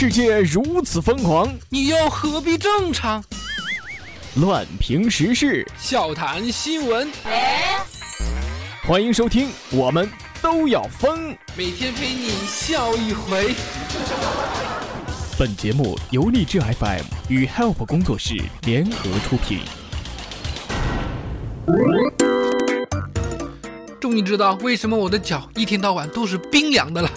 世界如此疯狂，你又何必正常？乱评时事，笑谈新闻，欢迎收听，我们都要疯。每天陪你笑一回。本节目由荔枝 FM 与 Help 工作室联合出品。终于知道为什么我的脚一天到晚都是冰凉的了，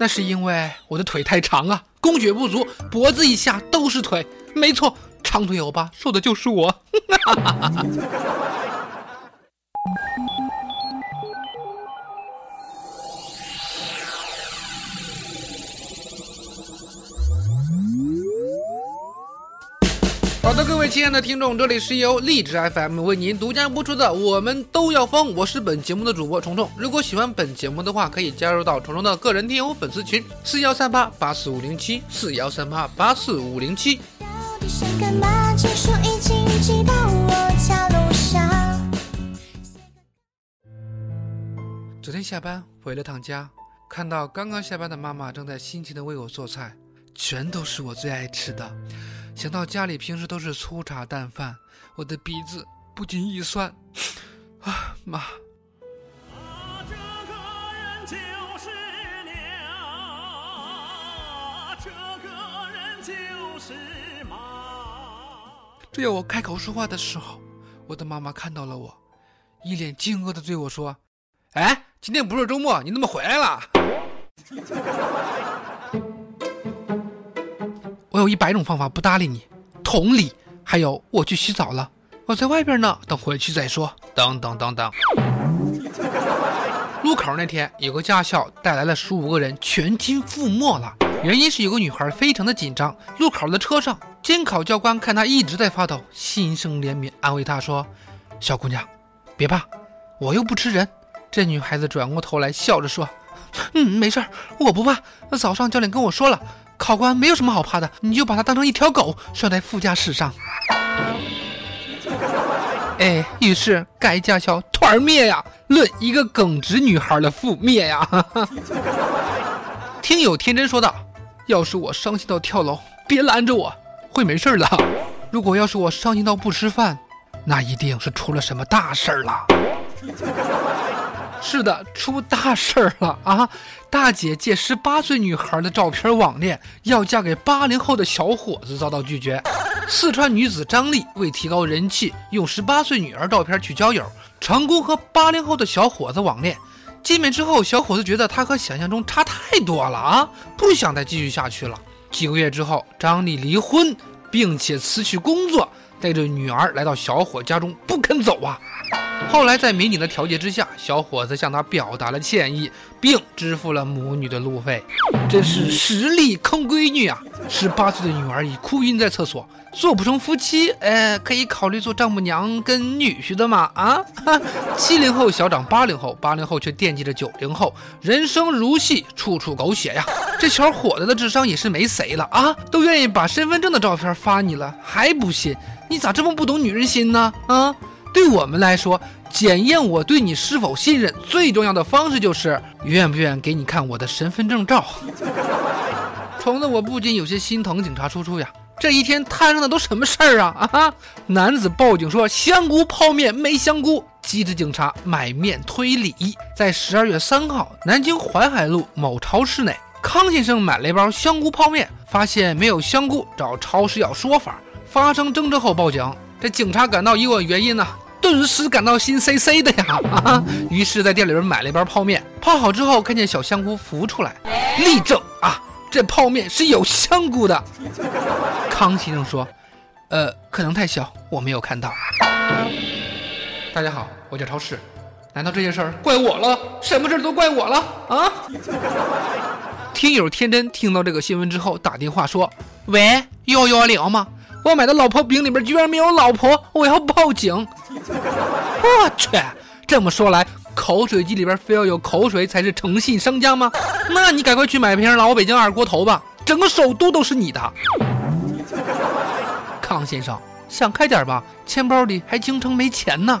那是因为我的腿太长啊，供血不足，脖子以下都是腿。没错，长腿欧巴瘦的就是我。好的，各位亲爱的听众，这里是由荔枝 FM 为您独家播出的《我们都要疯》，我是本节目的主播虫虫。如果喜欢本节目的话，可以加入到虫虫的个人听友粉丝群：四幺三八八四五零七四幺三八八四五零七。昨天下班回了趟家，看到刚刚下班的妈妈正在辛勤的为我做菜，全都是我最爱吃的。想到家里平时都是粗茶淡饭，我的鼻子不禁一酸。啊，妈，这个人就是了，这个人就是妈。只有我开口说话的时候，我的妈妈看到了我，一脸惊愕的对我说：“哎，今天不是周末，你怎么回来了？” 有一百种方法不搭理你，同理，还有我去洗澡了，我在外边呢，等回去再说。等等等等。路口那天，有个驾校带来了十五个人，全军覆没了。原因是有个女孩非常的紧张，路口的车上，监考教官看她一直在发抖，心生怜悯，安慰她说：“小姑娘，别怕，我又不吃人。”这女孩子转过头来，笑着说：“嗯，没事儿，我不怕。早上教练跟我说了，考官没有什么好怕的，你就把它当成一条狗拴在副驾驶上。”哎，于是该驾校团灭呀！论一个耿直女孩的覆灭呀！听友天真说道：“要是我伤心到跳楼，别拦着我，会没事的。如果要是我伤心到不吃饭，那一定是出了什么大事儿了。”是的，出大事儿了啊！大姐借十八岁女孩的照片网恋，要嫁给八零后的小伙子，遭到拒绝。四川女子张丽为提高人气，用十八岁女儿照片去交友，成功和八零后的小伙子网恋。见面之后，小伙子觉得她和想象中差太多了啊，不想再继续下去了。几个月之后，张丽离婚，并且辞去工作，带着女儿来到小伙家中，不肯走啊。后来在民警的调解之下，小伙子向他表达了歉意，并支付了母女的路费。真是实力坑闺女啊！十八岁的女儿已哭晕在厕所，做不成夫妻，呃，可以考虑做丈母娘跟女婿的嘛？啊，七零后小长八零后，八零后却惦记着九零后，人生如戏，处处狗血呀！这小伙子的智商也是没谁了啊，都愿意把身份证的照片发你了，还不信？你咋这么不懂女人心呢？啊？对我们来说，检验我对你是否信任最重要的方式就是愿不愿给你看我的身份证照。虫子，我不禁有些心疼警察叔叔呀，这一天摊上的都什么事儿啊啊！男子报警说香菇泡面没香菇，机智警察买面推理。在十二月三号，南京淮海路某超市内，康先生买了一包香菇泡面，发现没有香菇，找超市要说法，发生争执后报警。这警察赶到一问原因呢，顿时感到心塞塞的呀！啊，于是，在店里边买了一包泡面，泡好之后，看见小香菇浮出来，立正啊，这泡面是有香菇的。康先生说：“呃，可能太小，我没有看到。”大家好，我叫超市，难道这件事儿怪我了？什么事儿都怪我了啊？听友天真听到这个新闻之后，打电话说：“喂，幺幺零吗？”我买的老婆饼里面居然没有老婆，我要报警！我去，这么说来，口水鸡里边非要有口水才是诚信商家吗？那你赶快去买瓶老北京二锅头吧，整个首都都是你的。康先生，想开点吧，钱包里还经常没钱呢。